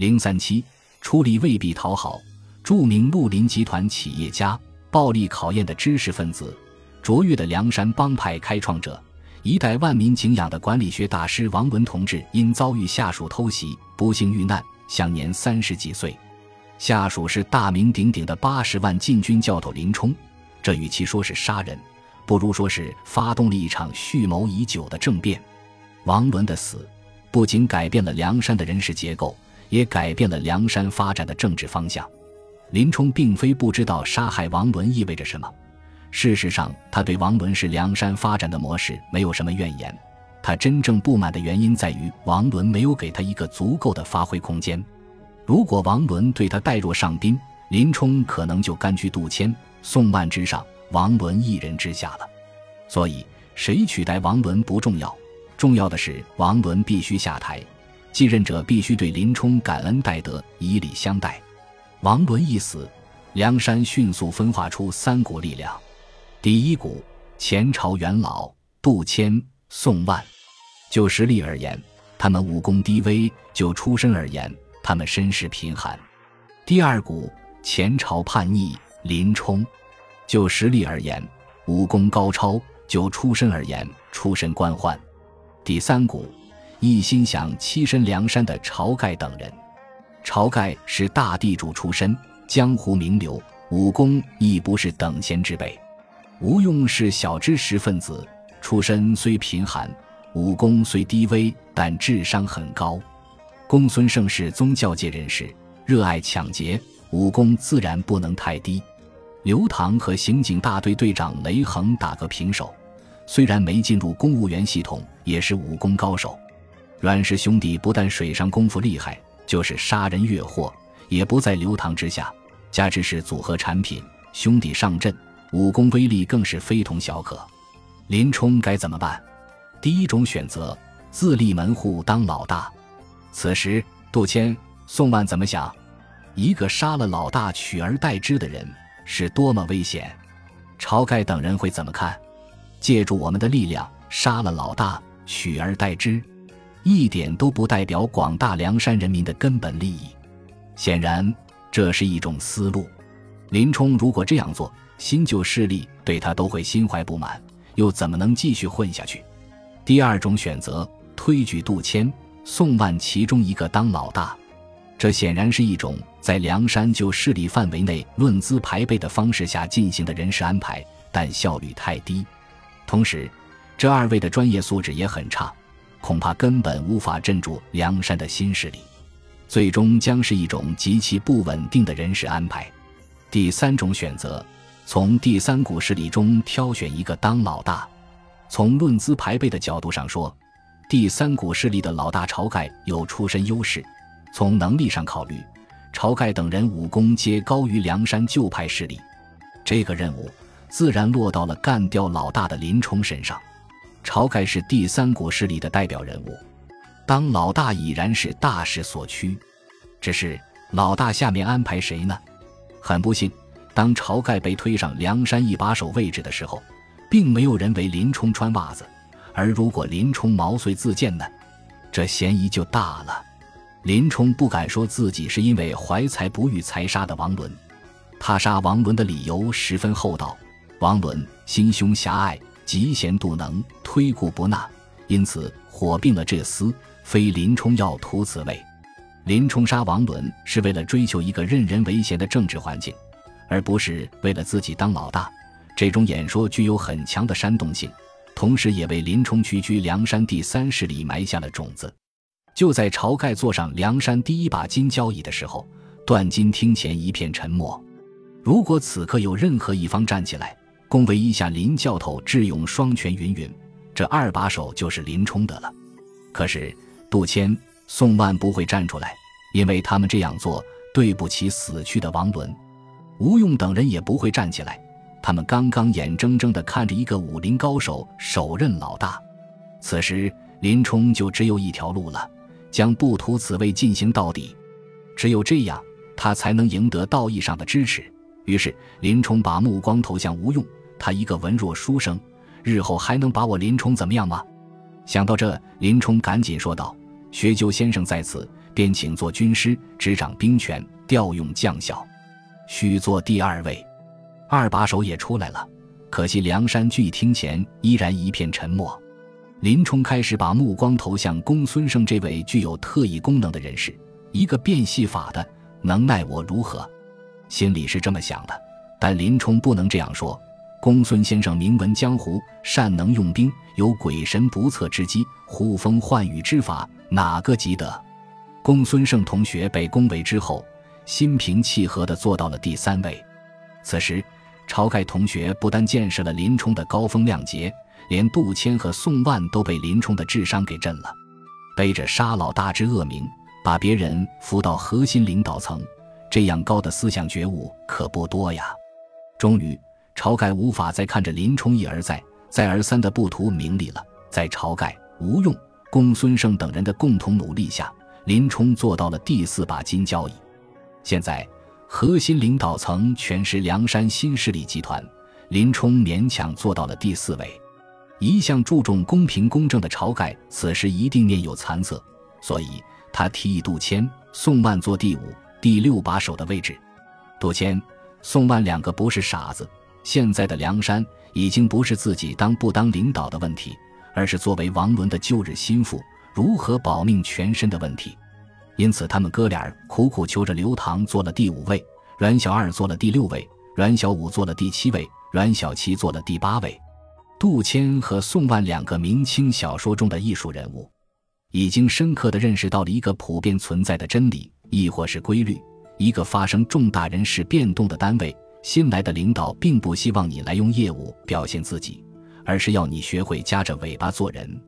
零三七出力未必讨好，著名绿林集团企业家，暴力考验的知识分子，卓越的梁山帮派开创者，一代万民敬仰的管理学大师王伦同志，因遭遇下属偷袭，不幸遇难，享年三十几岁。下属是大名鼎鼎的八十万禁军教头林冲，这与其说是杀人，不如说是发动了一场蓄谋已久的政变。王伦的死，不仅改变了梁山的人事结构。也改变了梁山发展的政治方向。林冲并非不知道杀害王伦意味着什么，事实上，他对王伦是梁山发展的模式没有什么怨言。他真正不满的原因在于王伦没有给他一个足够的发挥空间。如果王伦对他待若上宾，林冲可能就甘居杜迁、宋万之上，王伦一人之下了。所以，谁取代王伦不重要，重要的是王伦必须下台。继任者必须对林冲感恩戴德，以礼相待。王伦一死，梁山迅速分化出三股力量：第一股，前朝元老杜迁、宋万；就实力而言，他们武功低微；就出身而言，他们身世贫寒。第二股，前朝叛逆林冲；就实力而言，武功高超；就出身而言，出身官宦。第三股。一心想栖身梁山的晁盖等人，晁盖是大地主出身，江湖名流，武功亦不是等闲之辈。吴用是小知识分子，出身虽贫寒，武功虽低微，但智商很高。公孙胜是宗教界人士，热爱抢劫，武功自然不能太低。刘唐和刑警大队队长雷横打个平手，虽然没进入公务员系统，也是武功高手。阮氏兄弟不但水上功夫厉害，就是杀人越货也不在刘唐之下。加之是组合产品，兄弟上阵，武功威力更是非同小可。林冲该怎么办？第一种选择，自立门户当老大。此时，杜迁、宋万怎么想？一个杀了老大取而代之的人，是多么危险？晁盖等人会怎么看？借助我们的力量杀了老大，取而代之。一点都不代表广大梁山人民的根本利益，显然这是一种思路。林冲如果这样做，新旧势力对他都会心怀不满，又怎么能继续混下去？第二种选择，推举杜迁、宋万其中一个当老大，这显然是一种在梁山旧势力范围内论资排辈的方式下进行的人事安排，但效率太低。同时，这二位的专业素质也很差。恐怕根本无法镇住梁山的新势力，最终将是一种极其不稳定的人事安排。第三种选择，从第三股势力中挑选一个当老大。从论资排辈的角度上说，第三股势力的老大晁盖有出身优势。从能力上考虑，晁盖等人武功皆高于梁山旧派势力。这个任务自然落到了干掉老大的林冲身上。晁盖是第三股势力的代表人物，当老大已然是大势所趋。只是老大下面安排谁呢？很不幸，当晁盖被推上梁山一把手位置的时候，并没有人为林冲穿袜子。而如果林冲毛遂自荐呢？这嫌疑就大了。林冲不敢说自己是因为怀才不遇才杀的王伦，他杀王伦的理由十分厚道。王伦心胸狭隘。嫉贤妒能，推故不纳，因此火并了这厮。非林冲要图此位。林冲杀王伦是为了追求一个任人唯贤的政治环境，而不是为了自己当老大。这种演说具有很强的煽动性，同时也为林冲屈居梁山第三势力埋下了种子。就在晁盖坐上梁山第一把金交椅的时候，段金厅前一片沉默。如果此刻有任何一方站起来，恭维一下林教头智勇双全，云云，这二把手就是林冲的了。可是杜迁、宋万不会站出来，因为他们这样做对不起死去的王伦。吴用等人也不会站起来，他们刚刚眼睁睁地看着一个武林高手手刃老大。此时林冲就只有一条路了，将不图此位进行到底。只有这样，他才能赢得道义上的支持。于是林冲把目光投向吴用。他一个文弱书生，日后还能把我林冲怎么样吗？想到这，林冲赶紧说道：“学究先生在此，便。”请做军师，执掌兵权，调用将校，许做第二位。二把手也出来了，可惜梁山聚义厅前依然一片沉默。林冲开始把目光投向公孙胜这位具有特异功能的人士，一个变戏法的，能奈我如何？心里是这么想的，但林冲不能这样说。公孙先生名闻江湖，善能用兵，有鬼神不测之机，呼风唤雨之法，哪个及得？公孙胜同学被恭维之后，心平气和地坐到了第三位。此时，晁盖同学不但见识了林冲的高风亮节，连杜迁和宋万都被林冲的智商给震了。背着杀老大之恶名，把别人扶到核心领导层，这样高的思想觉悟可不多呀。终于。晁盖无法再看着林冲一而再、再而三的不图名利了。在晁盖、吴用、公孙胜等人的共同努力下，林冲做到了第四把金交椅。现在，核心领导层全是梁山新势力集团，林冲勉强做到了第四位。一向注重公平公正的晁盖，此时一定面有惭色，所以他提议杜迁、宋万做第五、第六把手的位置。杜迁、宋万两个不是傻子。现在的梁山已经不是自己当不当领导的问题，而是作为王伦的旧日心腹如何保命全身的问题。因此，他们哥俩苦苦求着刘唐做了第五位，阮小二做了第六位，阮小五做了第七位，阮小七做了第八位。杜迁和宋万两个明清小说中的艺术人物，已经深刻地认识到了一个普遍存在的真理，亦或是规律：一个发生重大人事变动的单位。新来的领导并不希望你来用业务表现自己，而是要你学会夹着尾巴做人。